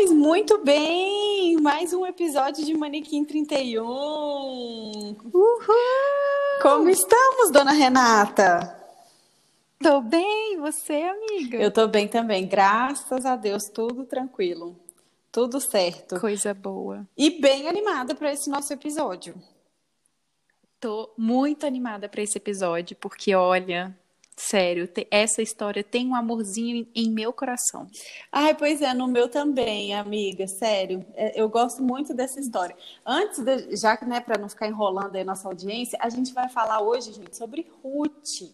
Pois muito bem! Mais um episódio de Manequim 31. Uhul! Como estamos, dona Renata? Tô bem, e você, amiga? Eu tô bem também, graças a Deus, tudo tranquilo. Tudo certo. Coisa boa. E bem animada para esse nosso episódio. Tô muito animada para esse episódio, porque olha, sério, essa história tem um amorzinho em meu coração. Ai, pois é, no meu também, amiga, sério. É, eu gosto muito dessa história. Antes, de, já que, né, para não ficar enrolando aí nossa audiência, a gente vai falar hoje, gente, sobre Ruth.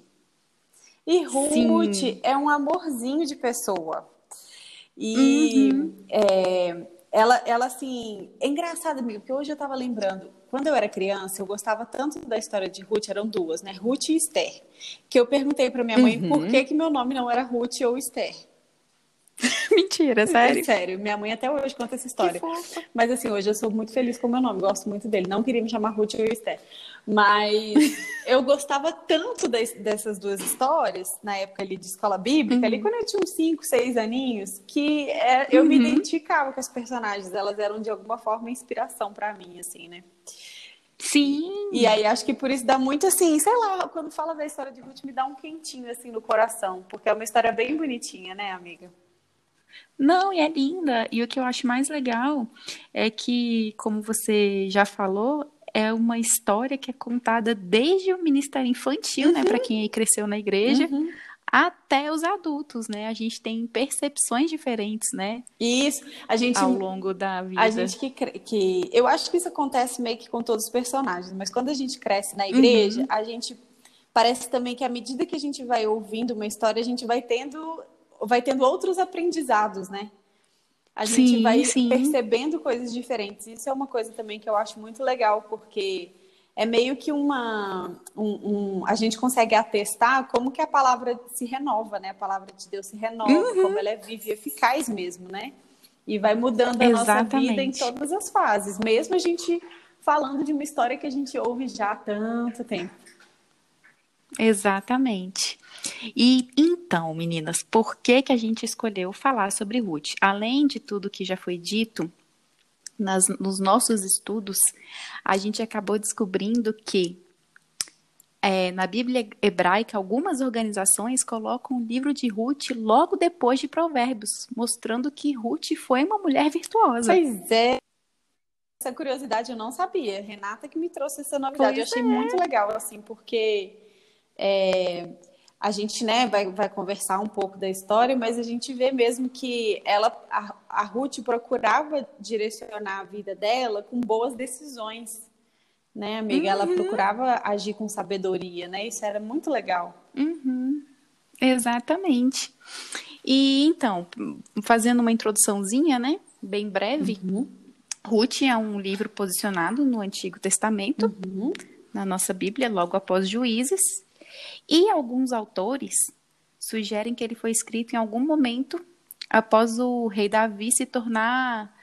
E Ruth Sim. é um amorzinho de pessoa. E uhum. é, ela, ela, assim, é engraçado, amigo, porque hoje eu estava lembrando, quando eu era criança, eu gostava tanto da história de Ruth, eram duas, né? Ruth e Esther. Que eu perguntei para minha mãe uhum. por que, que meu nome não era Ruth ou Esther. Mentira, é sério? É sério, minha mãe até hoje conta essa história. Mas assim, hoje eu sou muito feliz com o meu nome, gosto muito dele. Não queria me chamar Ruth ou Esther. Mas eu gostava tanto de, dessas duas histórias, na época ali de escola bíblica, uhum. ali quando eu tinha uns 5, 6 aninhos, que é, eu uhum. me identificava com as personagens. Elas eram de alguma forma inspiração para mim, assim, né? Sim. E aí acho que por isso dá muito assim, sei lá, quando fala da história de Ruth me dá um quentinho assim no coração, porque é uma história bem bonitinha, né, amiga? Não, e é linda. E o que eu acho mais legal é que, como você já falou, é uma história que é contada desde o ministério infantil, né, uhum. né, para quem aí cresceu na igreja, uhum. até os adultos, né? A gente tem percepções diferentes, né? Isso, a gente ao longo da vida. A gente que, que eu acho que isso acontece meio que com todos os personagens, mas quando a gente cresce na igreja, uhum. a gente parece também que à medida que a gente vai ouvindo uma história, a gente vai tendo vai tendo outros aprendizados, né? A gente sim, vai sim. percebendo coisas diferentes. Isso é uma coisa também que eu acho muito legal, porque é meio que uma. Um, um, a gente consegue atestar como que a palavra se renova, né? A palavra de Deus se renova, uhum. como ela é viva e eficaz mesmo, né? E vai mudando a Exatamente. nossa vida em todas as fases, mesmo a gente falando de uma história que a gente ouve já há tanto tempo. Exatamente. E então, meninas, por que que a gente escolheu falar sobre Ruth? Além de tudo que já foi dito nas, nos nossos estudos, a gente acabou descobrindo que é, na Bíblia hebraica, algumas organizações colocam o livro de Ruth logo depois de Provérbios, mostrando que Ruth foi uma mulher virtuosa. Pois é. Essa curiosidade eu não sabia. Renata que me trouxe essa novidade. Pois eu achei é. muito legal, assim, porque é, a gente né, vai, vai conversar um pouco da história, mas a gente vê mesmo que ela, a, a Ruth procurava direcionar a vida dela com boas decisões, né, amiga? Uhum. Ela procurava agir com sabedoria, né? Isso era muito legal. Uhum. Exatamente. E então, fazendo uma introduçãozinha, né, bem breve, uhum. Ruth é um livro posicionado no Antigo Testamento, uhum. na nossa Bíblia, logo após Juízes, e alguns autores sugerem que ele foi escrito em algum momento após o rei Davi se tornar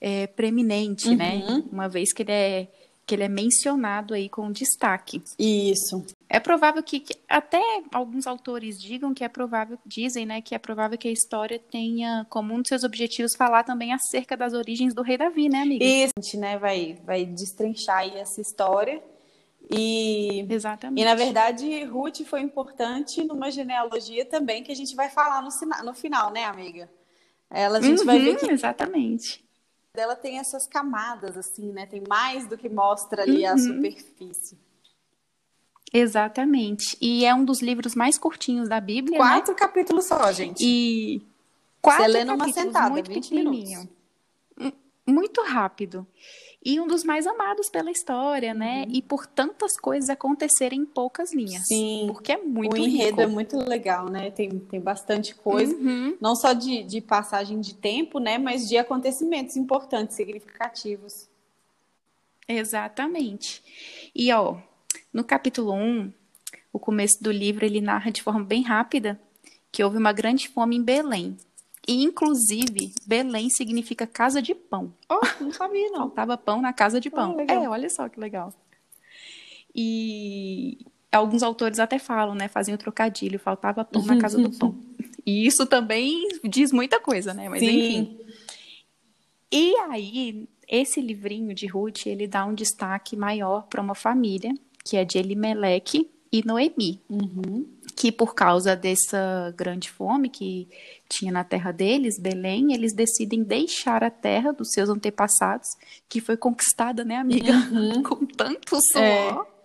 é, preeminente, né? uhum. né? Uma vez que ele é que ele é mencionado aí com destaque. Isso. É provável que, que, até alguns autores digam que é provável, dizem, né, que é provável que a história tenha como um dos seus objetivos falar também acerca das origens do rei Davi, né, amiga? Isso, a gente, né, vai, vai destrinchar aí essa história e, Exatamente. E, na verdade, Ruth foi importante numa genealogia também que a gente vai falar no, no final, né, amiga? Ela, a gente uhum, vai ver que... Exatamente. Ela tem essas camadas, assim, né? Tem mais do que mostra ali uhum. a superfície. Exatamente. E é um dos livros mais curtinhos da Bíblia, né? Quatro né? capítulos só, gente. E... Quatro Você lê numa sentada, muito 20 pequenininho. Minutos. Muito rápido e um dos mais amados pela história, né? Uhum. E por tantas coisas acontecerem em poucas linhas. Sim. Porque é muito O enredo rico. é muito legal, né? Tem, tem bastante coisa. Uhum. Não só de, de passagem de tempo, né? Mas de acontecimentos importantes, significativos. Exatamente. E, ó, no capítulo 1, o começo do livro, ele narra de forma bem rápida que houve uma grande fome em Belém e, inclusive, Belém significa casa de pão. Oh, não sabia, não. Faltava pão na casa de pão. Oh, é, olha só que legal. E alguns autores até falam, né? Faziam o trocadilho, faltava pão na casa do pão. E isso também diz muita coisa, né? Mas Sim. enfim. E aí, esse livrinho de Ruth, ele dá um destaque maior para uma família, que é de Elimeleque e Noemi. Uhum. Que por causa dessa grande fome que tinha na terra deles, Belém, eles decidem deixar a terra dos seus antepassados, que foi conquistada, né, amiga? Uhum. Com tanto suor. É.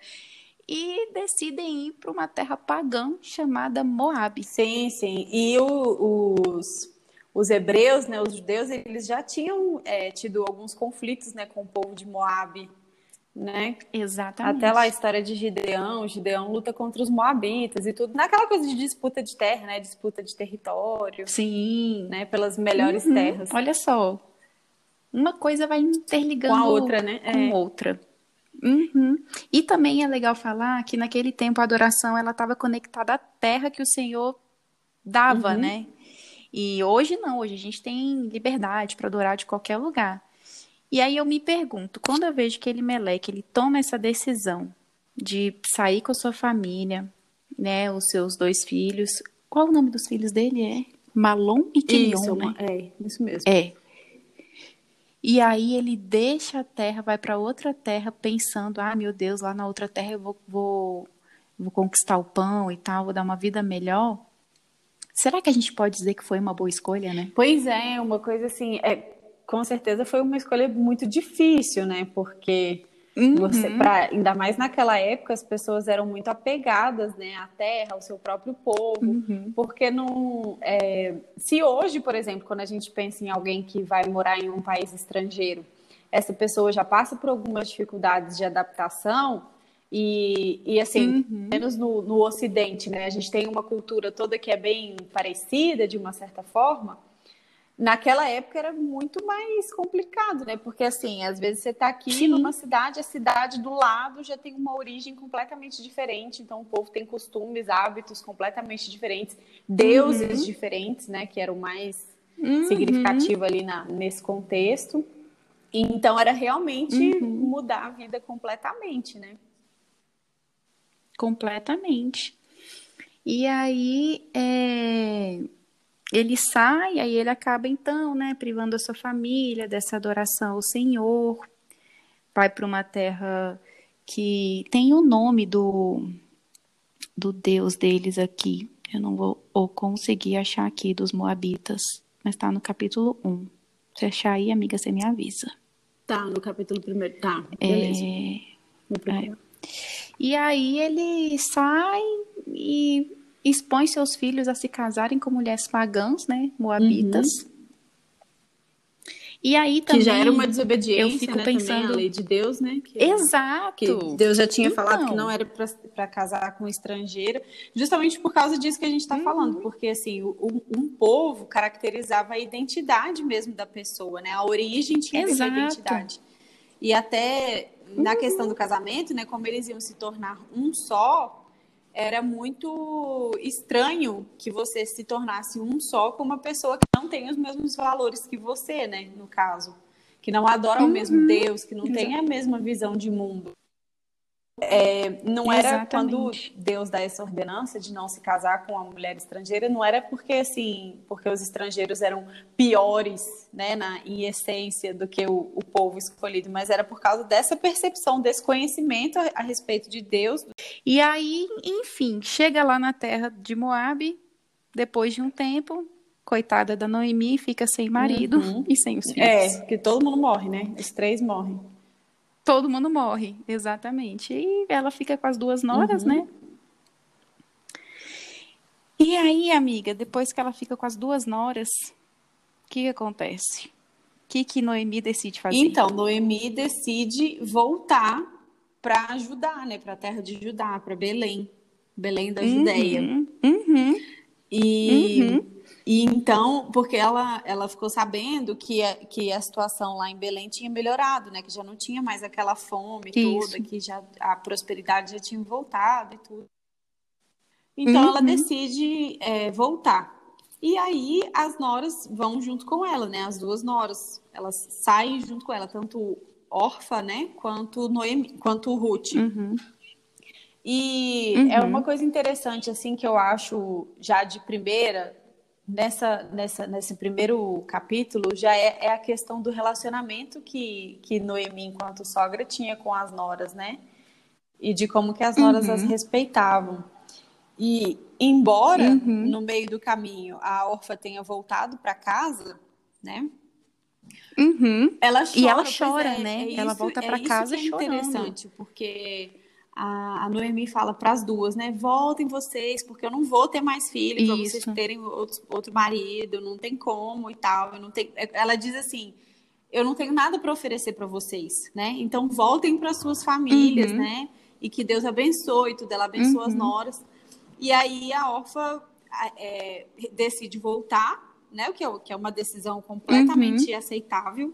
E decidem ir para uma terra pagã chamada Moab. Sim, sim. E o, os os hebreus, né, os judeus, eles já tinham é, tido alguns conflitos, né, com o povo de Moab, né? Exatamente. Até lá a história de Gideão, Gideão luta contra os moabitas e tudo, naquela coisa de disputa de terra, né, disputa de território. Sim. Né, pelas melhores uhum. terras. Olha só, uma coisa vai interligando com a outra, né? Com é. outra. Uhum. E também é legal falar que naquele tempo a adoração ela estava conectada à terra que o Senhor dava, uhum. né? E hoje não, hoje a gente tem liberdade para adorar de qualquer lugar. E aí eu me pergunto, quando eu vejo que ele Meleque, ele toma essa decisão de sair com a sua família, né, os seus dois filhos, qual o nome dos filhos dele é? Malon e Quilion, isso, né? É, isso mesmo. É. E aí ele deixa a terra, vai para outra terra pensando, ah, meu Deus, lá na outra terra eu vou, vou, vou conquistar o pão e tal, vou dar uma vida melhor. Será que a gente pode dizer que foi uma boa escolha, né? Pois é, uma coisa assim, é, com certeza foi uma escolha muito difícil, né? Porque uhum. você, pra, ainda mais naquela época, as pessoas eram muito apegadas, né, à terra, ao seu próprio povo, uhum. porque não, é, se hoje, por exemplo, quando a gente pensa em alguém que vai morar em um país estrangeiro, essa pessoa já passa por algumas dificuldades de adaptação e, e assim, uhum. menos no, no Ocidente, né? A gente tem uma cultura toda que é bem parecida, de uma certa forma. Naquela época era muito mais complicado, né? Porque, assim, às vezes você está aqui Sim. numa cidade, a cidade do lado já tem uma origem completamente diferente, então o povo tem costumes, hábitos completamente diferentes, deuses uhum. diferentes, né? Que era o mais uhum. significativo ali na, nesse contexto. Então, era realmente uhum. mudar a vida completamente, né? Completamente. E aí é, ele sai, aí ele acaba então, né, privando a sua família dessa adoração ao Senhor, vai para uma terra que tem o nome do, do Deus deles aqui. Eu não vou ou conseguir achar aqui dos Moabitas, mas está no capítulo 1. Se achar aí, amiga, você me avisa. Tá, no capítulo primeiro. Tá, beleza. É, é. E aí ele sai e expõe seus filhos a se casarem com mulheres pagãs, né, moabitas. Uhum. E aí também. Que já era uma desobediência, eu fico né, pensando a lei de Deus, né? Que, Exato. Que Deus já tinha então... falado que não era para casar com estrangeiro, justamente por causa disso que a gente está uhum. falando, porque assim, um, um, povo caracterizava a identidade mesmo da pessoa, né? A origem tinha Exato. essa identidade. E até na questão do casamento, né, como eles iam se tornar um só, era muito estranho que você se tornasse um só com uma pessoa que não tem os mesmos valores que você, né, no caso, que não adora uhum. o mesmo uhum. Deus, que não tem a mesma visão de mundo. É, não era Exatamente. quando Deus dá essa ordenança de não se casar com uma mulher estrangeira, não era porque assim, porque os estrangeiros eram piores, né, na, em essência do que o, o povo escolhido, mas era por causa dessa percepção, desse conhecimento a, a respeito de Deus. E aí, enfim, chega lá na terra de Moabe, depois de um tempo, coitada da Noemi fica sem marido uhum. e sem os filhos. É, que todo mundo morre, né? Os três morrem. Todo mundo morre, exatamente. E ela fica com as duas noras, uhum. né? E aí, amiga, depois que ela fica com as duas noras, o que, que acontece? O que, que Noemi decide fazer? Então, Noemi decide voltar para ajudar, né? Para a terra de Judá, para Belém. Belém da Judéia. Uhum. Uhum. E uhum. E então, porque ela, ela ficou sabendo que a, que a situação lá em Belém tinha melhorado, né? Que já não tinha mais aquela fome Isso. toda, que já a prosperidade já tinha voltado e tudo. Então uhum. ela decide é, voltar. E aí as noras vão junto com ela, né? As duas noras, elas saem junto com ela, tanto Orfa, né? Quanto Noemi, quanto Ruth. Uhum. E é uhum. é uma coisa interessante assim que eu acho já de primeira nessa, nessa, nesse primeiro capítulo já é, é, a questão do relacionamento que, que Noemi, enquanto sogra, tinha com as noras, né? E de como que as noras uhum. as respeitavam. E embora uhum. no meio do caminho a órfã tenha voltado para casa, né? Uhum. Ela chora, e ela chora, é, né? É isso, ela volta para é casa isso que é interessante, porque a, a Noemi fala para as duas, né? Voltem vocês, porque eu não vou ter mais filho para vocês terem outro, outro marido, não tem como e tal. Eu não tenho... Ela diz assim: eu não tenho nada para oferecer para vocês, né? Então voltem para suas famílias, uhum. né? E que Deus abençoe, tudo ela abençoa uhum. as noras. E aí a órfã é, decide voltar, né? O que é, que é uma decisão completamente uhum. aceitável.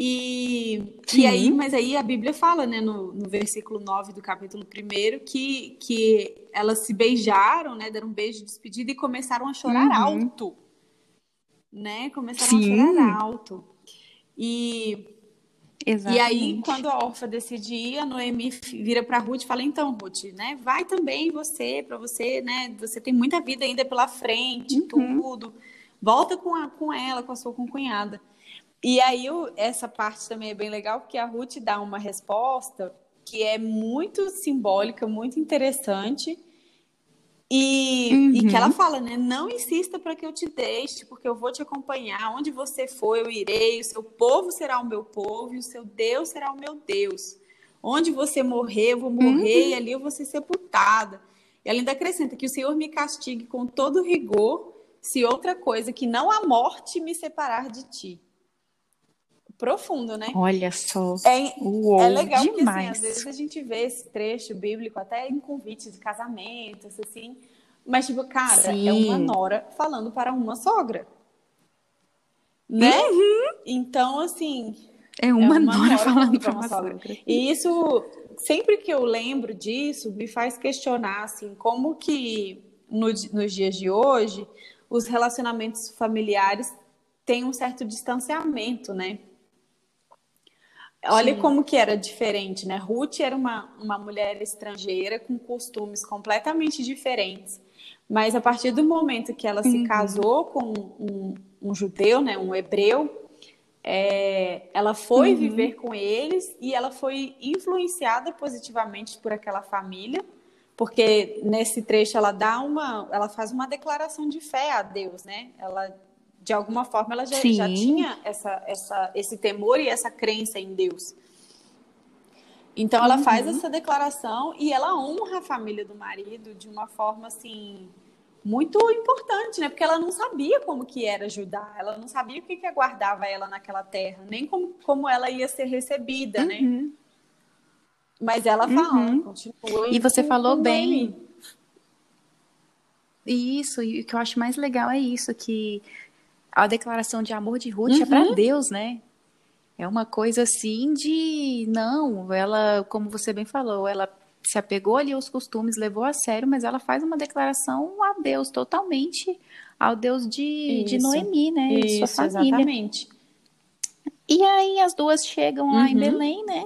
E, e aí, mas aí a Bíblia fala, né, no, no versículo 9 do capítulo 1, que, que elas se beijaram, né, deram um beijo de despedida e começaram a chorar uhum. alto. Né? Começaram Sim. a chorar alto. E, Exatamente. e aí, quando a órfã decide ir, a Noemi vira para Ruth e fala: Então, Ruth, né, vai também você, para você, né, você tem muita vida ainda pela frente, uhum. tudo. Volta com, a, com ela, com a sua concunhada. E aí, essa parte também é bem legal, porque a Ruth dá uma resposta que é muito simbólica, muito interessante. E, uhum. e que ela uhum. fala, né? Não insista para que eu te deixe, porque eu vou te acompanhar. Onde você for, eu irei. O seu povo será o meu povo e o seu Deus será o meu Deus. Onde você morrer, eu vou morrer uhum. e ali eu vou ser sepultada. E ela ainda acrescenta que o Senhor me castigue com todo rigor, se outra coisa que não a morte me separar de ti profundo, né? Olha só. É, Uou, é legal demais. porque assim, às vezes a gente vê esse trecho bíblico até em convites de casamentos, assim. Mas, tipo, cara, Sim. é uma nora falando para uma sogra. Né? Uhum. Então, assim. É uma, é uma nora, nora, falando para uma sogra. sogra. E isso, sempre que eu lembro disso, me faz questionar, assim, como que no, nos dias de hoje os relacionamentos familiares têm um certo distanciamento, né? Olha Sim. como que era diferente, né? Ruth era uma, uma mulher estrangeira com costumes completamente diferentes. Mas a partir do momento que ela uhum. se casou com um, um, judeu, né, um hebreu, é, ela foi uhum. viver com eles e ela foi influenciada positivamente por aquela família, porque nesse trecho ela dá uma, ela faz uma declaração de fé a Deus, né? Ela de alguma forma ela já, já tinha essa, essa, esse temor e essa crença em Deus. Então ela uhum. faz essa declaração e ela honra a família do marido de uma forma assim muito importante, né? Porque ela não sabia como que era ajudar, ela não sabia o que, que aguardava ela naquela terra, nem como, como ela ia ser recebida, né? uhum. né? Mas ela fala, uhum. continua. E você falou bem. Isso, e o que eu acho mais legal é isso, que a declaração de amor de Ruth uhum. é para Deus, né? É uma coisa assim de não, ela, como você bem falou, ela se apegou ali aos costumes, levou a sério, mas ela faz uma declaração a Deus, totalmente ao Deus de, de Noemi, né? Isso, sua família. Exatamente. E aí as duas chegam lá uhum. em Belém, né?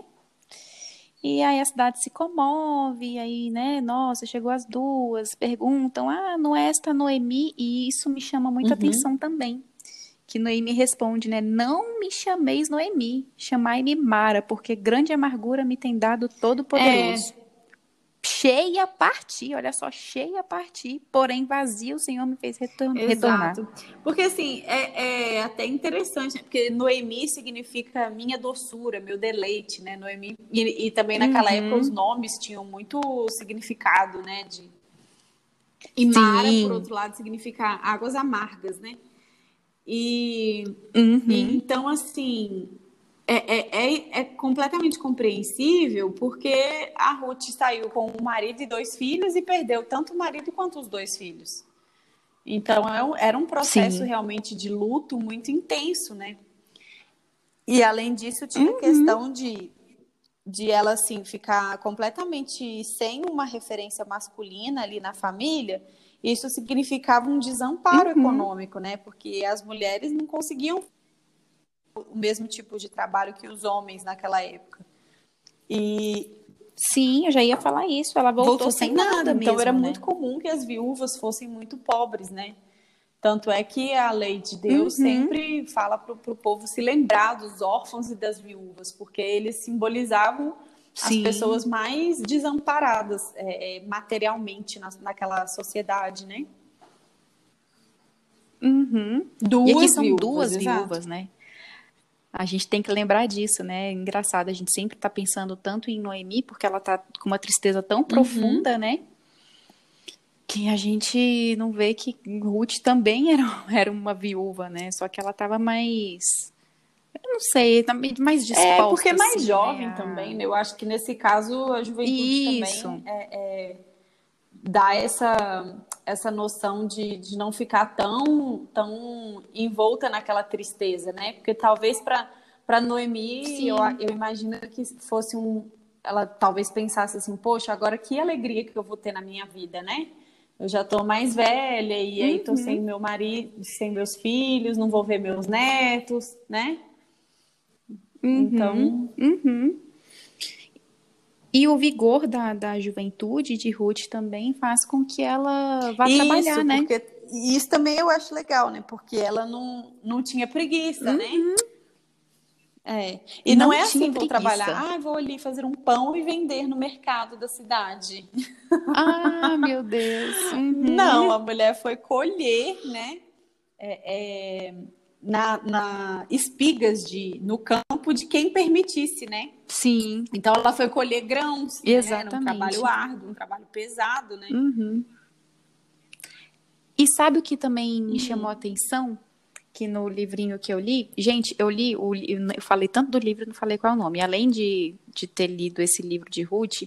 E aí a cidade se comove, e aí, né, nossa, chegou as duas, perguntam, ah, não é esta Noemi? E isso me chama muita uhum. atenção também que Noemi responde, né? Não me chameis Noemi, chamai-me Mara, porque grande amargura me tem dado Todo-Poderoso. É. Cheia a partir, olha só, cheia a partir, porém vazio o Senhor me fez retorn retornar. Porque assim, é, é, até interessante, né? porque Noemi significa minha doçura, meu deleite, né? Noemi, e, e também naquela uhum. época os nomes tinham muito significado, né? De... E Mara, Sim. por outro lado, significa águas amargas, né? E, uhum. e então, assim, é, é, é, é, completamente compreensível porque a Ruth saiu com um marido e dois filhos e perdeu tanto o marido quanto os dois filhos. Então, é era um processo Sim. realmente de luto muito intenso, né? E além disso, tinha uhum. a questão de, de ela, assim, ficar completamente sem uma referência masculina ali na família isso significava um desamparo uhum. econômico, né? Porque as mulheres não conseguiam o mesmo tipo de trabalho que os homens naquela época. E Sim, eu já ia falar isso. Ela voltou, voltou sem, nada, nada então mesmo, era né? muito comum que as viúvas fossem muito pobres, né? Tanto é que a lei de Deus uhum. sempre fala para o povo se lembrar dos órfãos e das viúvas, porque eles simbolizavam Sim. as pessoas mais desamparadas é, é, materialmente na, naquela sociedade, né? Uhum. Duas e aqui são viúvas, duas exato. viúvas, né? A gente tem que lembrar disso, né? É engraçado, a gente sempre está pensando tanto em Noemi, porque ela está com uma tristeza tão uhum. profunda, né? Que a gente não vê que Ruth também era, era uma viúva, né? Só que ela estava mais. Eu não sei, tá mais disposta. É, porque é mais assim, jovem né? também, né? Eu acho que nesse caso a juventude Isso. também é, é, dá essa, essa noção de, de não ficar tão, tão envolta naquela tristeza, né? Porque talvez para Noemi, eu, eu imagino que fosse um. Ela talvez pensasse assim, poxa, agora que alegria que eu vou ter na minha vida, né? eu já tô mais velha e aí tô sem uhum. meu marido, sem meus filhos, não vou ver meus netos, né? Uhum. Então. Uhum. E o vigor da, da juventude de Ruth também faz com que ela vá isso, trabalhar, né? Porque, isso também eu acho legal, né? Porque ela não, não tinha preguiça, né? uhum. né? É. E não, não é assim, vou trabalhar, ah, vou ali fazer um pão e vender no mercado da cidade. Ah, meu Deus. Uhum. Não, a mulher foi colher, né? É, é, na, na, espigas de, no campo de quem permitisse, né? Sim. Então ela foi colher grãos. Exatamente. Né? um trabalho árduo, um trabalho pesado, né? Uhum. E sabe o que também me uhum. chamou a atenção? que no livrinho que eu li, gente, eu li, o, eu falei tanto do livro, não falei qual é o nome. Além de, de ter lido esse livro de Ruth,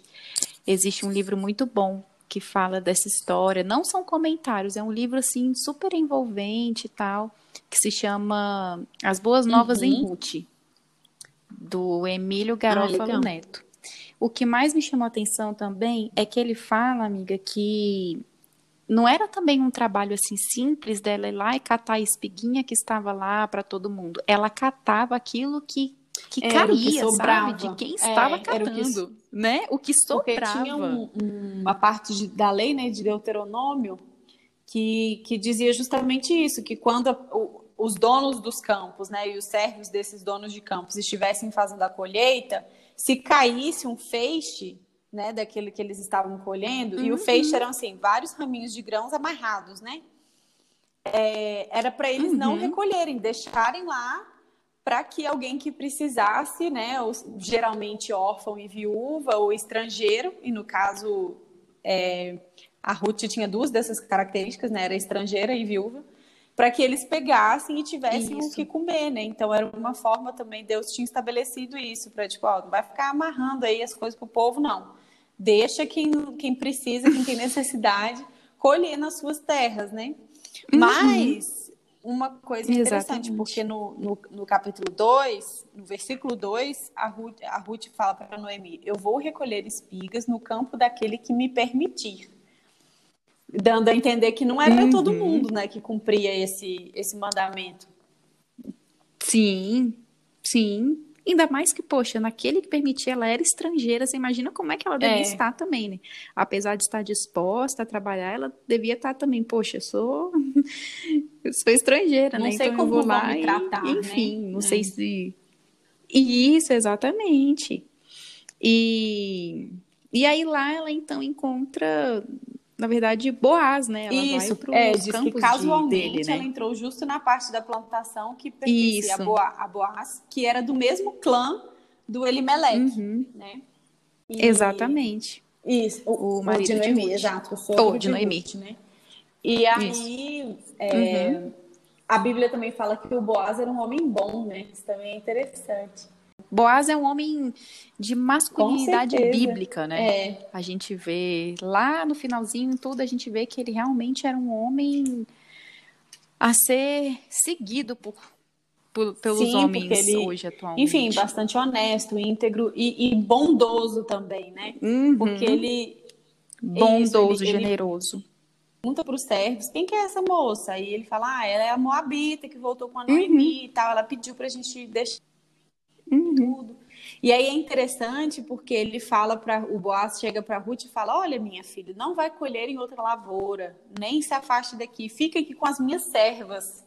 existe um livro muito bom que fala dessa história. Não são comentários, é um livro assim super envolvente e tal, que se chama As Boas Novas uhum. em Ruth, do Emílio Garofalo ah, Neto. O que mais me chamou a atenção também é que ele fala, amiga, que não era também um trabalho assim simples dela ir lá e catar a espiguinha que estava lá para todo mundo. Ela catava aquilo que que era caía, que sobrava. sabe? De quem estava é, catando, né? O que sobrava. Porque tinha um, um, uma parte de, da lei, né, de Deuteronômio, que, que dizia justamente isso, que quando a, o, os donos dos campos, né, e os servos desses donos de campos estivessem fazendo a colheita, se caísse um feixe né, daquele que eles estavam colhendo, uhum. e o feixe eram assim, vários raminhos de grãos amarrados, né? É, era para eles uhum. não recolherem, deixarem lá para que alguém que precisasse, né, ou, geralmente órfão e viúva ou estrangeiro, e no caso é, a Ruth tinha duas dessas características, né, era estrangeira e viúva, para que eles pegassem e tivessem isso. o que comer, né? Então era uma forma também, Deus tinha estabelecido isso, para tipo, ó, não vai ficar amarrando aí as coisas para o povo, não deixa quem, quem precisa, quem tem necessidade, colher nas suas terras, né? Uhum. Uma coisa interessante, Exatamente. porque no, no, no capítulo 2, no versículo 2, a Ruth, a Ruth fala para Noemi: Eu vou recolher espigas no campo daquele que me permitir. Dando a entender que não era uhum. todo mundo né, que cumpria esse, esse mandamento. Sim, sim. Ainda mais que, poxa, naquele que permitia, ela era estrangeira, você imagina como é que ela devia é. estar também, né? Apesar de estar disposta a trabalhar, ela devia estar também, poxa, eu sou, eu sou estrangeira, não né? Sei então como eu vou lá me tratar, e, enfim, né? não é. sei se... Isso, exatamente. E, e aí lá ela então encontra na verdade, Boaz, né? Ela Isso, vai pro é, diz que casualmente dele, né? ela entrou justo na parte da plantação que pertencia a, Boaz, a Boaz, que era do mesmo clã do Elimelech, uhum. né? E... Exatamente. Isso, o, o marido de Noemi, exato, o oh, de Noemi. Ruth, né? E aí, é, uhum. a Bíblia também fala que o Boaz era um homem bom, né? Isso também é interessante. Boaz é um homem de masculinidade bíblica, né? É. A gente vê lá no finalzinho tudo, a gente vê que ele realmente era um homem a ser seguido por, por pelos Sim, homens ele, hoje atualmente. Enfim, bastante honesto, íntegro e, e bondoso também, né? Uhum. Porque ele bondoso, isso, ele, generoso. Ele pergunta para os servos, quem que é essa moça? Aí ele fala, ah, ela é a Moabita que voltou com a Noemi uhum. e tal. Ela pediu para a gente deixar uhum. tudo. E aí é interessante porque ele fala para o Boaz chega para Ruth e fala: "Olha, minha filha, não vai colher em outra lavoura, nem se afaste daqui, fica aqui com as minhas servas",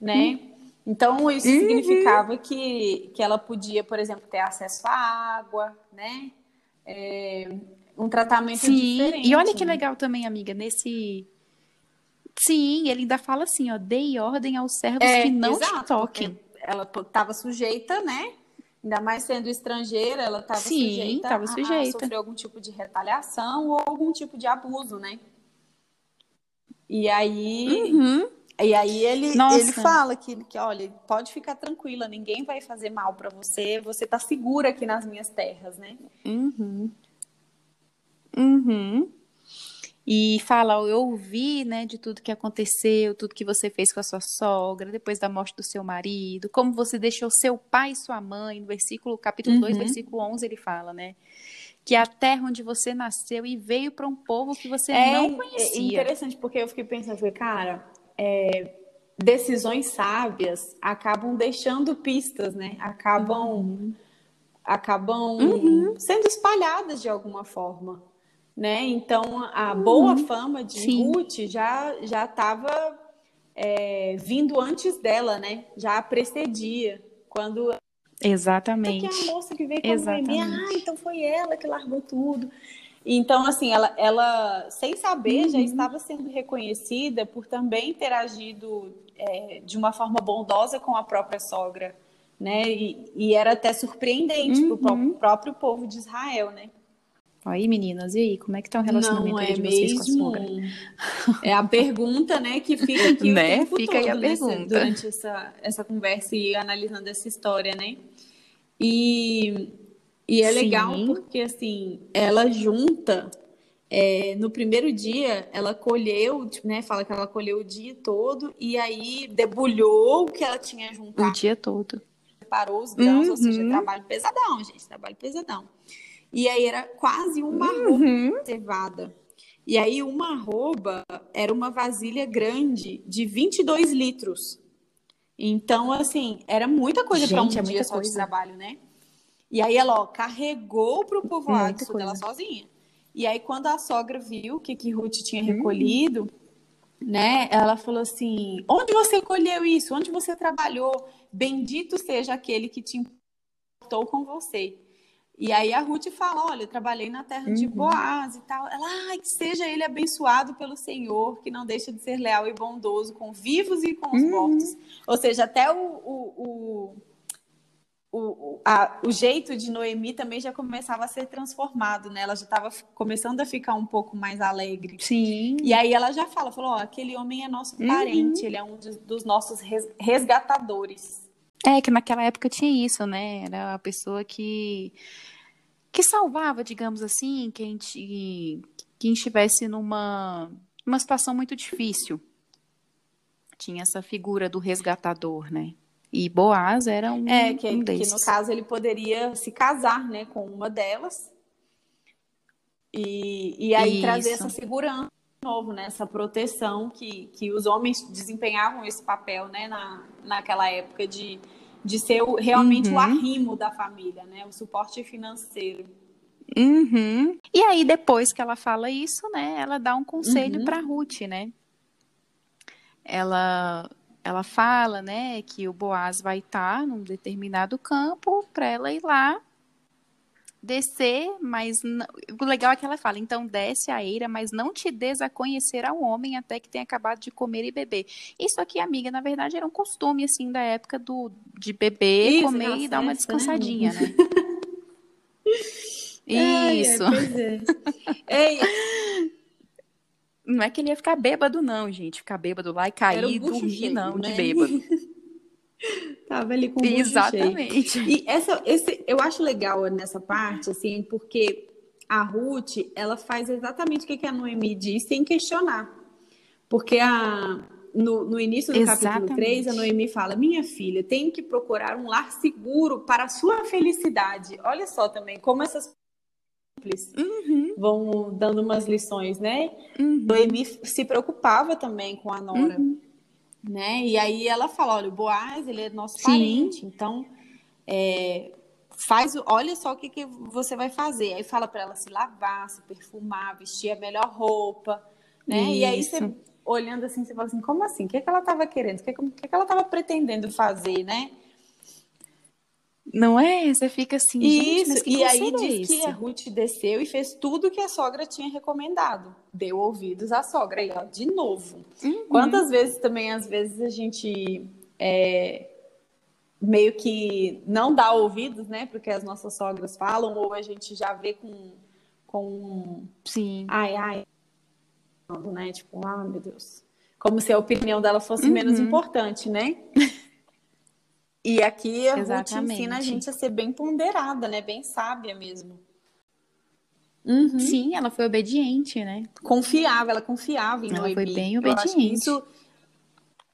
né? Então isso uhum. significava que, que ela podia, por exemplo, ter acesso à água, né? É, um tratamento Sim. diferente. E olha que legal também, amiga, nesse Sim, ele ainda fala assim, ó, dei ordem aos servos é, que não exato, te toquem. Ela estava sujeita, né? Ainda mais sendo estrangeira, ela estava sujeita, tava sujeita. A, sofrer algum tipo de retaliação ou algum tipo de abuso, né? E aí, uhum. e aí ele, ele fala que, que, olha, pode ficar tranquila, ninguém vai fazer mal para você, você tá segura aqui nas minhas terras, né? Uhum. Uhum e fala, eu ouvi, né, de tudo que aconteceu, tudo que você fez com a sua sogra, depois da morte do seu marido, como você deixou seu pai e sua mãe, no versículo, capítulo uhum. 2, versículo 11, ele fala, né, que a terra onde você nasceu e veio para um povo que você é, não conhecia. É interessante, porque eu fiquei pensando, cara, é, decisões sábias acabam deixando pistas, né, acabam... Uhum. Acabam uhum. sendo espalhadas de alguma forma né? Então a boa uhum. fama de Sim. Ruth já já estava é, vindo antes dela, né? Já a precedia quando Exatamente. Que é a moça que veio com a ah, então foi ela que largou tudo. Então, assim, ela, ela sem saber, uhum. já estava sendo reconhecida por também ter agido é, de uma forma bondosa com a própria sogra, né? E, e era até surpreendente uhum. para o próprio povo de Israel, né? Aí, meninas, e aí, como é que tá o relacionamento Não, é de vocês mesmo... com a sogra? É a pergunta, né, que fica aqui né? o tempo fica todo, aí a nessa, pergunta. durante essa, essa conversa e analisando essa história, né? E, e é Sim. legal porque, assim, ela junta... É, no primeiro dia, ela colheu, tipo, né? Fala que ela colheu o dia todo e aí debulhou o que ela tinha juntado. O dia todo. Preparou os grãos, uhum. ou seja, uhum. trabalho pesadão, gente, trabalho pesadão. E aí era quase uma uhum. arroba cevada. E aí uma arroba era uma vasilha grande de 22 litros. Então, assim, era muita coisa para um é dia só de trabalho, né? E aí ela, ó, carregou para o povoado isso dela sozinha. E aí, quando a sogra viu o que, que Ruth tinha recolhido, uhum. né? Ela falou assim: onde você colheu isso? Onde você trabalhou? Bendito seja aquele que te importou com você. E aí a Ruth fala: Olha, eu trabalhei na terra uhum. de Boaz e tal. Ela, ah, que seja ele abençoado pelo Senhor, que não deixa de ser leal e bondoso com vivos e com os uhum. mortos. Ou seja, até o, o, o, o, a, o jeito de Noemi também já começava a ser transformado, né? Ela já estava começando a ficar um pouco mais alegre. Sim. E aí ela já fala: falou, oh, aquele homem é nosso uhum. parente, ele é um dos nossos resgatadores. É, que naquela época tinha isso, né? Era a pessoa que que salvava, digamos assim, quem, quem estivesse numa, numa situação muito difícil. Tinha essa figura do resgatador, né? E Boaz era um, é, que, um desses. que no caso ele poderia se casar, né, com uma delas e, e aí Isso. trazer essa segurança novo, né, essa proteção que, que os homens desempenhavam esse papel, né, na, naquela época de de ser o, realmente uhum. o arrimo da família, né? O suporte financeiro. Uhum. E aí, depois que ela fala isso, né? Ela dá um conselho uhum. para Ruth, né? Ela, ela fala, né, que o Boaz vai estar num determinado campo para ela ir lá descer, mas não... o legal é que ela fala, então desce a eira, mas não te des a conhecer ao homem até que tenha acabado de comer e beber. Isso aqui, amiga, na verdade era um costume assim da época do de beber, Isso, comer e dar uma né? descansadinha, né? Isso. Ai, é, Não é que ele ia ficar bêbado, não, gente. Ficar bêbado lá e cair e dormir, cheio, não, né? de bêbado. Tava ali com o Exatamente. E essa, esse, eu acho legal nessa parte, assim, porque a Ruth, ela faz exatamente o que a Noemi disse sem questionar. Porque a, no, no início do exatamente. capítulo 3, a Noemi fala: Minha filha, tem que procurar um lar seguro para a sua felicidade. Olha só também como essas uhum. vão dando umas lições, né? Uhum. Noemi se preocupava também com a Nora. Uhum né? E aí ela fala, olha, o Boaz, ele é nosso Sim. parente, então é, faz, olha só o que, que você vai fazer. Aí fala para ela se lavar, se perfumar, vestir a melhor roupa, né? Isso. E aí você olhando assim, você fala assim, como assim? O que, é que ela estava querendo? O que, é que, o que, é que ela estava pretendendo fazer, né? Não é? Você fica assim, Isso, e aí é diz que a Ruth desceu e fez tudo que a sogra tinha recomendado. Deu ouvidos à sogra, aí, ó, de novo. Uhum. Quantas vezes também, às vezes, a gente é, meio que não dá ouvidos, né, porque as nossas sogras falam, ou a gente já vê com. com Sim. Ai, ai. Né? Tipo, ah, meu Deus. Como se a opinião dela fosse uhum. menos importante, né? E aqui a Exatamente. Ruth ensina a gente a ser bem ponderada, né? Bem sábia mesmo. Uhum. Sim, ela foi obediente, né? Confiava, ela confiava em ela Noemi. foi bem obediente. isso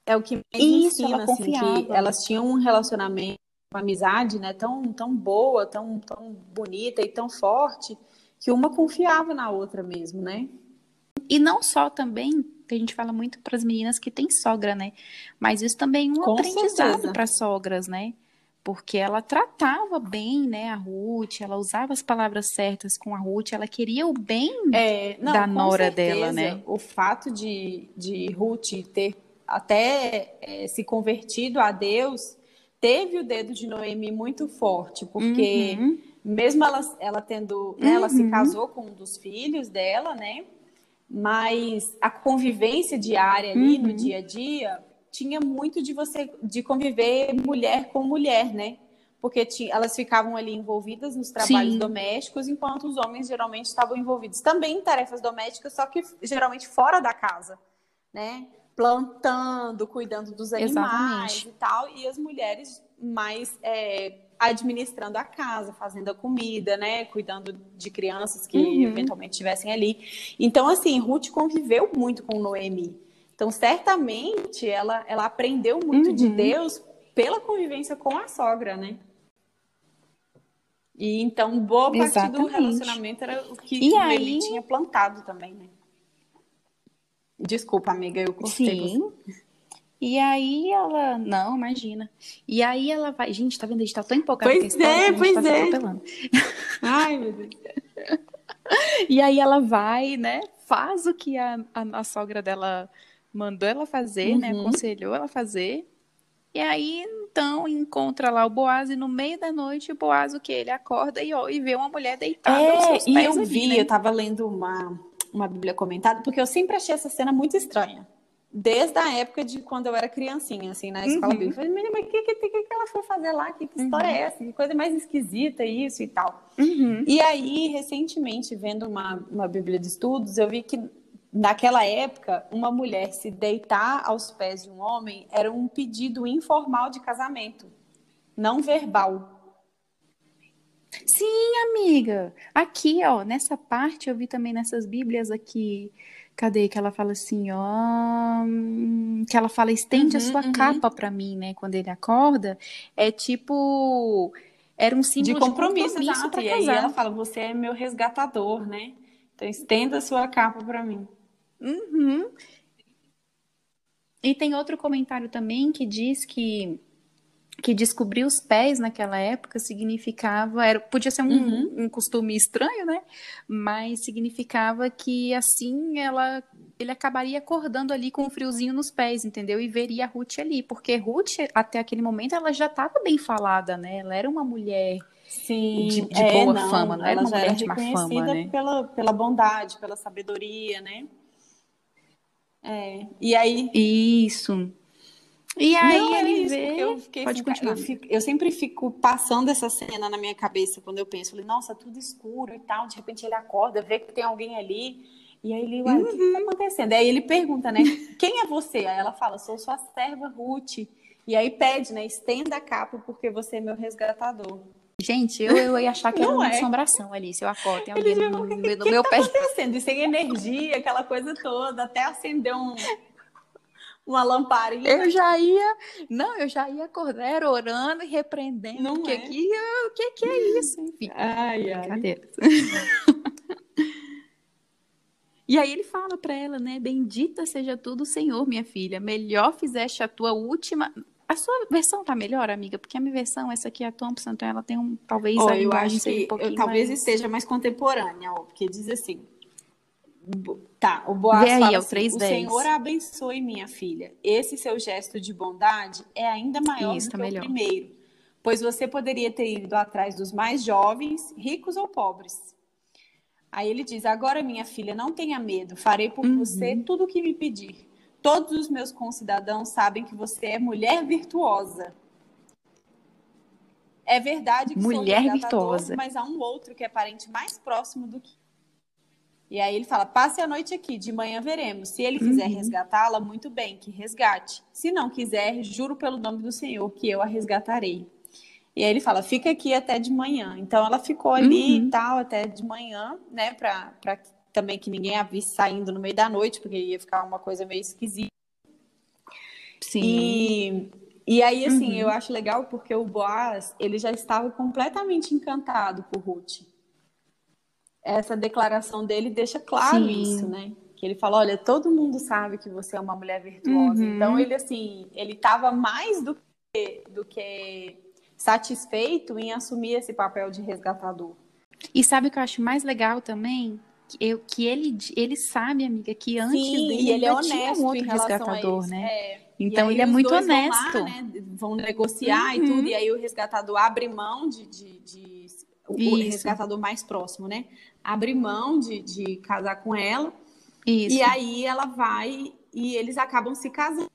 é o que mais isso, ensina, ela assim, que elas tinham um relacionamento, uma amizade, né? Tão, tão boa, tão, tão bonita e tão forte, que uma confiava na outra mesmo, né? E não só também que a gente fala muito para as meninas que têm sogra, né? Mas isso também é um Com aprendizado para sogras, né? Porque ela tratava bem, né, a Ruth, ela usava as palavras certas com a Ruth, ela queria o bem é, não, da nora certeza, dela, né? O fato de, de Ruth ter até é, se convertido a Deus teve o dedo de Noemi muito forte, porque uhum. mesmo ela, ela tendo, né, ela se uhum. casou com um dos filhos dela, né? Mas a convivência diária ali uhum. no dia a dia tinha muito de você de conviver mulher com mulher, né? Porque tinha, elas ficavam ali envolvidas nos trabalhos Sim. domésticos, enquanto os homens geralmente estavam envolvidos também em tarefas domésticas, só que geralmente fora da casa, né? Plantando, cuidando dos animais Exatamente. e tal, e as mulheres mais é, administrando a casa, fazendo a comida, né, cuidando de crianças que uhum. eventualmente estivessem ali. Então, assim, Ruth conviveu muito com Noemi. Então, certamente, ela, ela aprendeu muito uhum. de Deus pela convivência com a sogra, né? E então, boa parte Exatamente. do relacionamento era o que e Noemi aí... tinha plantado também, né? Desculpa, amiga, eu cortei Sim. Você. E aí ela. Não, imagina. E aí ela vai. Gente, tá vendo? A gente tá tão empolgada pois com a é, pois tá é. Ai, meu Deus. e aí ela vai, né? Faz o que a, a, a sogra dela mandou ela fazer, né, uhum. né? Aconselhou ela fazer. E aí, então, encontra lá o Boaz e no meio da noite o Boaz, o que? Ele acorda e, ó, e vê uma mulher deitada é, E eu vi, né? eu tava lendo uma, uma Bíblia comentada, porque eu sempre achei essa cena muito estranha desde a época de quando eu era criancinha, assim, na escola uhum. bíblica. Eu falei, menina, mas o que, que, que, que, ela foi fazer lá? Que, que história uhum. é essa? Que coisa mais esquisita isso e tal. Uhum. E aí, recentemente, vendo uma, uma Bíblia de Estudos, eu vi que naquela época, uma mulher se deitar aos pés de um homem era um pedido informal de casamento, não verbal. Sim, amiga. Aqui, ó, nessa parte eu vi também nessas Bíblias aqui Cadê que ela fala assim, ó, que ela fala estende uhum, a sua uhum. capa para mim, né? Quando ele acorda, é tipo era um símbolo de compromisso, de compromisso para casar. E aí ela fala, você é meu resgatador, né? Então estenda a sua capa para mim. Uhum. E tem outro comentário também que diz que que descobrir os pés naquela época significava, era, podia ser um, uhum. um, costume estranho, né? Mas significava que assim ela ele acabaria acordando ali com um friozinho nos pés, entendeu? E veria a Ruth ali, porque Ruth até aquele momento ela já estava bem falada, né? Ela era uma mulher Sim, de, de é, boa não, fama, não era uma mulher de má fama, né? Pela, pela bondade, pela sabedoria, né? É, e aí isso e aí não, ele é vê. Eu fiquei, Pode assim, continuar. Eu, fico, eu, sempre fico passando essa cena na minha cabeça quando eu penso. Falei, nossa, tudo escuro e tal. De repente ele acorda, vê que tem alguém ali. E aí ele, ué, uhum. o que está acontecendo? Aí ele pergunta, né? Quem é você? Aí ela fala, sou sua serva Ruth. E aí pede, né? Estenda a capa porque você é meu resgatador. Gente, eu, eu ia achar que era uma é. assombração ali. Se eu acordo, tem alguém no, no, no, que, meu que tá pé. acontecendo? E sem energia, aquela coisa toda, até acender um, uma lamparina. Eu já ia, não, eu já ia acordar orando e repreendendo. Não que é? aqui, o que, que é isso? Enfim, ai, ai. E aí ele fala para ela, né? Bendita seja tu do Senhor, minha filha. Melhor fizeste a tua última, A sua versão tá melhor, amiga? Porque a minha versão, essa aqui é a Thompson, então ela tem um, talvez oh, a eu acho que um eu, talvez mais... esteja mais contemporânea, ó, porque diz assim, Tá, o Boaz Vê aí, fala é o, assim, o Senhor abençoe minha filha. Esse seu gesto de bondade é ainda maior Isso, do tá que melhor. o primeiro, pois você poderia ter ido atrás dos mais jovens, ricos ou pobres. Aí ele diz: Agora, minha filha, não tenha medo, farei por uhum. você tudo o que me pedir. Todos os meus concidadãos sabem que você é mulher virtuosa. É verdade que mulher sou virtuosa, mas há um outro que é parente mais próximo do que e aí ele fala: passe a noite aqui, de manhã veremos. Se ele quiser uhum. resgatá-la, muito bem, que resgate. Se não quiser, juro pelo nome do Senhor que eu a resgatarei. E aí ele fala: fica aqui até de manhã. Então ela ficou ali uhum. e tal, até de manhã, né, para também que ninguém a visse saindo no meio da noite, porque ia ficar uma coisa meio esquisita. Sim. E, e aí, assim, uhum. eu acho legal porque o Boaz, ele já estava completamente encantado por Ruth essa declaração dele deixa claro Sim. isso, né? Que ele fala, olha, todo mundo sabe que você é uma mulher virtuosa. Uhum. Então ele assim, ele estava mais do que, do que satisfeito em assumir esse papel de resgatador. E sabe o que eu acho mais legal também? Eu, que ele, ele sabe, amiga, que antes Sim, dele ele é honesto um outro resgatador, né? É. Então ele é muito honesto. Vão, lá, né? vão negociar uhum. e tudo, e aí o resgatador abre mão de, de, de o, resgatador mais próximo, né? Abre mão de, de casar com ela. Isso. E aí ela vai e eles acabam se casando.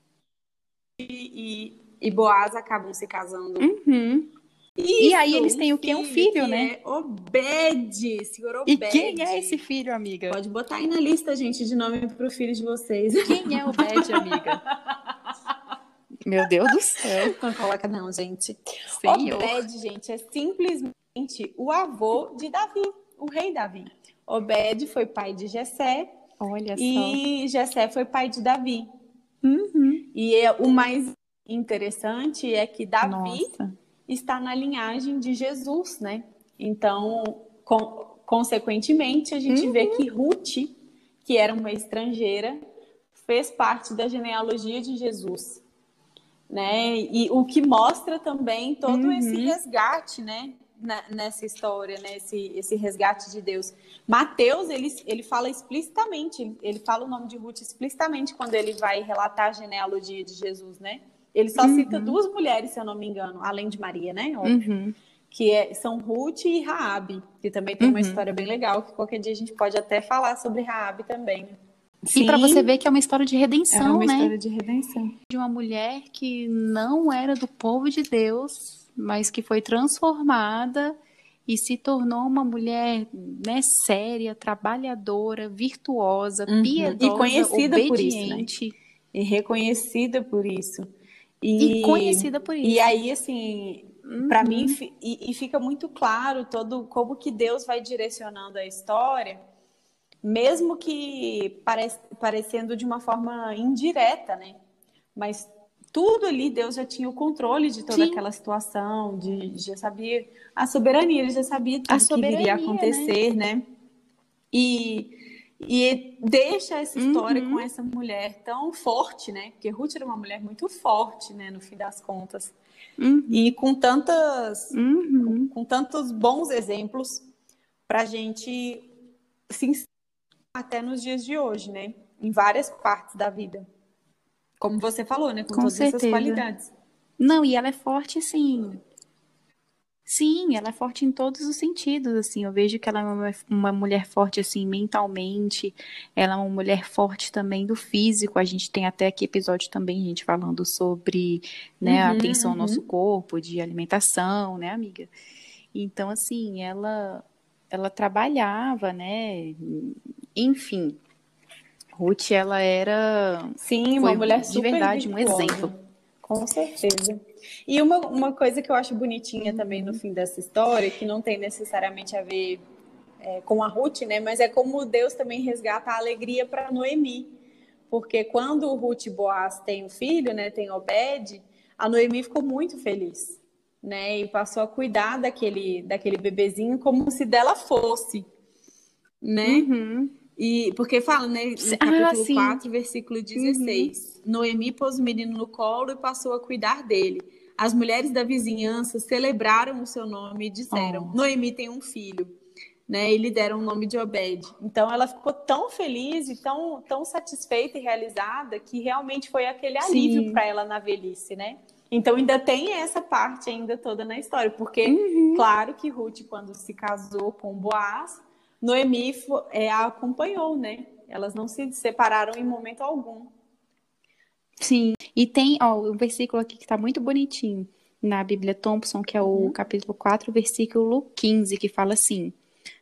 E, e, e Boaz acabam se casando. Uhum. Isso, e aí eles têm o quê? Um filho, né? É Obede, senhor Obede. E quem é esse filho, amiga? Pode botar aí na lista, gente, de nome para o filho de vocês. Quem é Obede, amiga? Meu Deus do céu. Não coloca não, gente. Senhor. Obed, gente, é simplesmente o avô de Davi, o rei Davi. Obed foi pai de Jessé. Olha e só. Jessé foi pai de Davi. Uhum. E é, o mais interessante é que Davi Nossa. está na linhagem de Jesus, né? Então, com, consequentemente, a gente uhum. vê que Ruth, que era uma estrangeira, fez parte da genealogia de Jesus. Né? E o que mostra também todo uhum. esse resgate, né? Nessa história, né? Esse, esse resgate de Deus. Mateus, ele, ele fala explicitamente, ele fala o nome de Ruth explicitamente quando ele vai relatar a genealogia de Jesus, né? Ele só uhum. cita duas mulheres, se eu não me engano, além de Maria, né? Uhum. Que é, são Ruth e Raabe, que também tem uma uhum. história bem legal, que qualquer dia a gente pode até falar sobre Raabe também. Sim. E para você ver que é uma história de redenção, é uma né? história de redenção. De uma mulher que não era do povo de Deus, mas que foi transformada e se tornou uma mulher né, séria, trabalhadora, virtuosa, uhum. piedosa, e conhecida obediente. por isso, né? E reconhecida por isso. E, e conhecida por isso. E aí, assim, uhum. para mim, e, e, fica muito claro todo como que Deus vai direcionando a história, mesmo que pare, parecendo de uma forma indireta, né? Mas tudo ali Deus já tinha o controle de toda Sim. aquela situação, de já sabia a soberania, ele já sabia tudo que iria né? acontecer, né? né? E e deixa essa história uhum. com essa mulher tão forte, né? Porque Ruth era uma mulher muito forte, né? No fim das contas. Uhum. E com tantas, uhum. com, com, tantos bons exemplos para a gente se até nos dias de hoje, né? Em várias partes da vida. Como você falou, né? Com, com todas certeza. essas qualidades. Não, e ela é forte, assim. Sim, ela é forte em todos os sentidos, assim. Eu vejo que ela é uma, uma mulher forte, assim, mentalmente. Ela é uma mulher forte também do físico. A gente tem até aqui episódio também, gente, falando sobre, né, uhum, a atenção uhum. ao nosso corpo, de alimentação, né, amiga? Então, assim, ela, ela trabalhava, né? Enfim, Ruth, ela era. Sim, uma mulher super de verdade, um exemplo. Com certeza. E uma, uma coisa que eu acho bonitinha também no fim dessa história, que não tem necessariamente a ver é, com a Ruth, né? Mas é como Deus também resgata a alegria para Noemi. Porque quando o Ruth e Boaz têm o um filho, né? Tem Obed, a Noemi ficou muito feliz, né? E passou a cuidar daquele, daquele bebezinho como se dela fosse, né? Uhum. E porque fala, né, no capítulo ah, 4, versículo 16. Uhum. Noemi pôs o menino no colo e passou a cuidar dele. As mulheres da vizinhança celebraram o seu nome e disseram: oh. Noemi tem um filho. Né, e lhe deram o nome de Obed. Então ela ficou tão feliz e tão, tão satisfeita e realizada que realmente foi aquele alívio para ela na velhice, né? Então ainda tem essa parte ainda toda na história, porque uhum. claro que Ruth quando se casou com Boaz, Noemi é, a acompanhou, né? Elas não se separaram em momento algum. Sim, e tem ó, um versículo aqui que está muito bonitinho na Bíblia Thompson, que é o uhum. capítulo 4, versículo 15, que fala assim: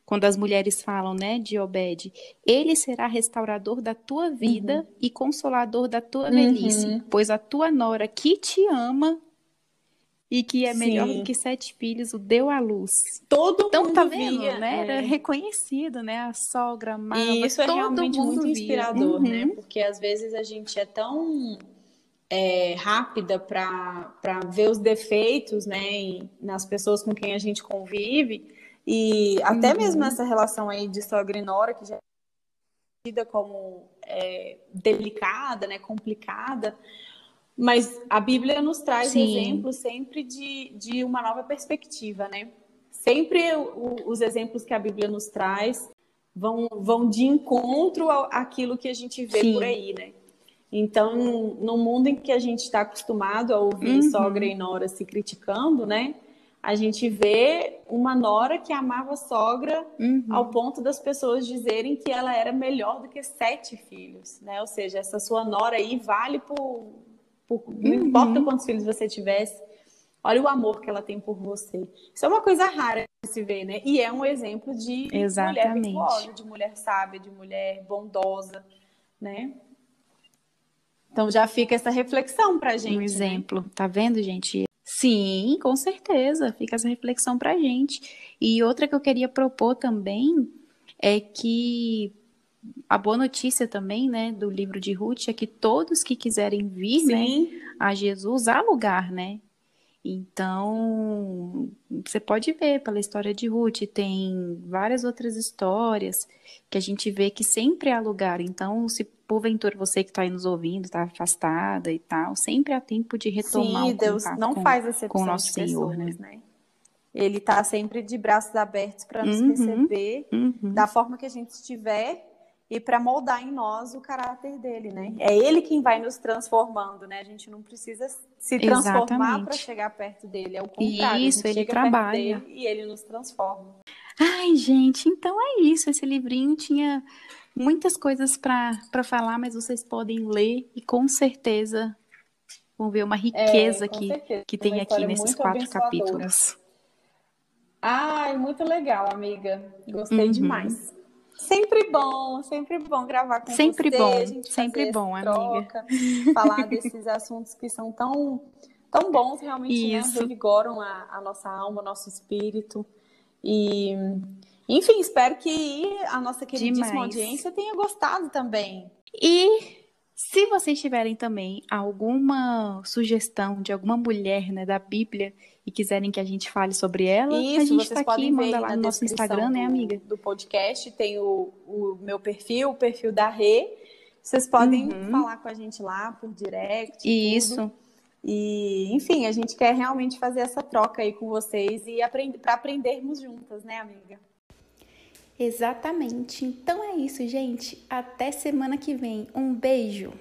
quando as mulheres falam, né, de Obed, ele será restaurador da tua vida uhum. e consolador da tua uhum. velhice, pois a tua nora que te ama e que é melhor Sim. do que sete filhos, o deu à luz. Todo então, mundo tá vendo, via, né? Era é. reconhecido, né? A sogra amava, E isso é realmente muito via. inspirador, né? uhum. né? Porque às vezes a gente é tão é, rápida para ver os defeitos, né? nas pessoas com quem a gente convive. E até uhum. mesmo essa relação aí de sogra e nora, que já é tida como é, delicada, né? Complicada mas a Bíblia nos traz Sim. exemplos sempre de, de uma nova perspectiva, né? Sempre o, os exemplos que a Bíblia nos traz vão, vão de encontro àquilo que a gente vê Sim. por aí, né? Então, no mundo em que a gente está acostumado a ouvir uhum. sogra e nora se criticando, né? A gente vê uma nora que amava a sogra uhum. ao ponto das pessoas dizerem que ela era melhor do que sete filhos, né? Ou seja, essa sua nora aí vale por por, não uhum. importa quantos filhos você tivesse, olha o amor que ela tem por você. Isso é uma coisa rara de se ver, né? E é um exemplo de Exatamente. mulher virtuosa, de mulher sábia, de mulher bondosa, né? Então já fica essa reflexão pra gente. Um né? exemplo, né? tá vendo, gente? Sim, com certeza, fica essa reflexão pra gente. E outra que eu queria propor também é que a boa notícia também, né, do livro de Ruth é que todos que quiserem vir, né, a Jesus há lugar, né? Então, você pode ver pela história de Ruth, tem várias outras histórias que a gente vê que sempre há lugar. Então, se porventura você que está aí nos ouvindo está afastada e tal, sempre há tempo de retomar Sim, o Deus não com, faz acepção com o nosso Senhor, pessoas, né? né? Ele está sempre de braços abertos para nos uhum, receber uhum. da forma que a gente estiver e para moldar em nós o caráter dele, né? É ele quem vai nos transformando, né? A gente não precisa se transformar para chegar perto dele, é o contrário. Isso, ele trabalha e ele nos transforma. Ai, gente, então é isso. Esse livrinho tinha muitas coisas para falar, mas vocês podem ler e com certeza vão ver uma riqueza é, que, que tem aqui nesses quatro capítulos. Ai, muito legal, amiga. Gostei uhum. demais. Sempre bom, sempre bom gravar com sempre você. Bom, sempre bom, troca, amiga. Falar desses assuntos que são tão, tão bons, realmente, né? Isso. né? Revigoram a, a nossa alma, o nosso espírito. E, enfim, espero que a nossa queridíssima Demais. audiência tenha gostado também. E se vocês tiverem também alguma sugestão de alguma mulher né, da Bíblia e quiserem que a gente fale sobre ela, Isso, a gente está aqui, manda lá no nosso Instagram, né, amiga? Do podcast tem o, o meu perfil, o perfil da Rê. Vocês podem uhum. falar com a gente lá por direct. Isso. Tudo. E, enfim, a gente quer realmente fazer essa troca aí com vocês e aprend para aprendermos juntas, né, amiga? Exatamente. Então é isso, gente. Até semana que vem. Um beijo.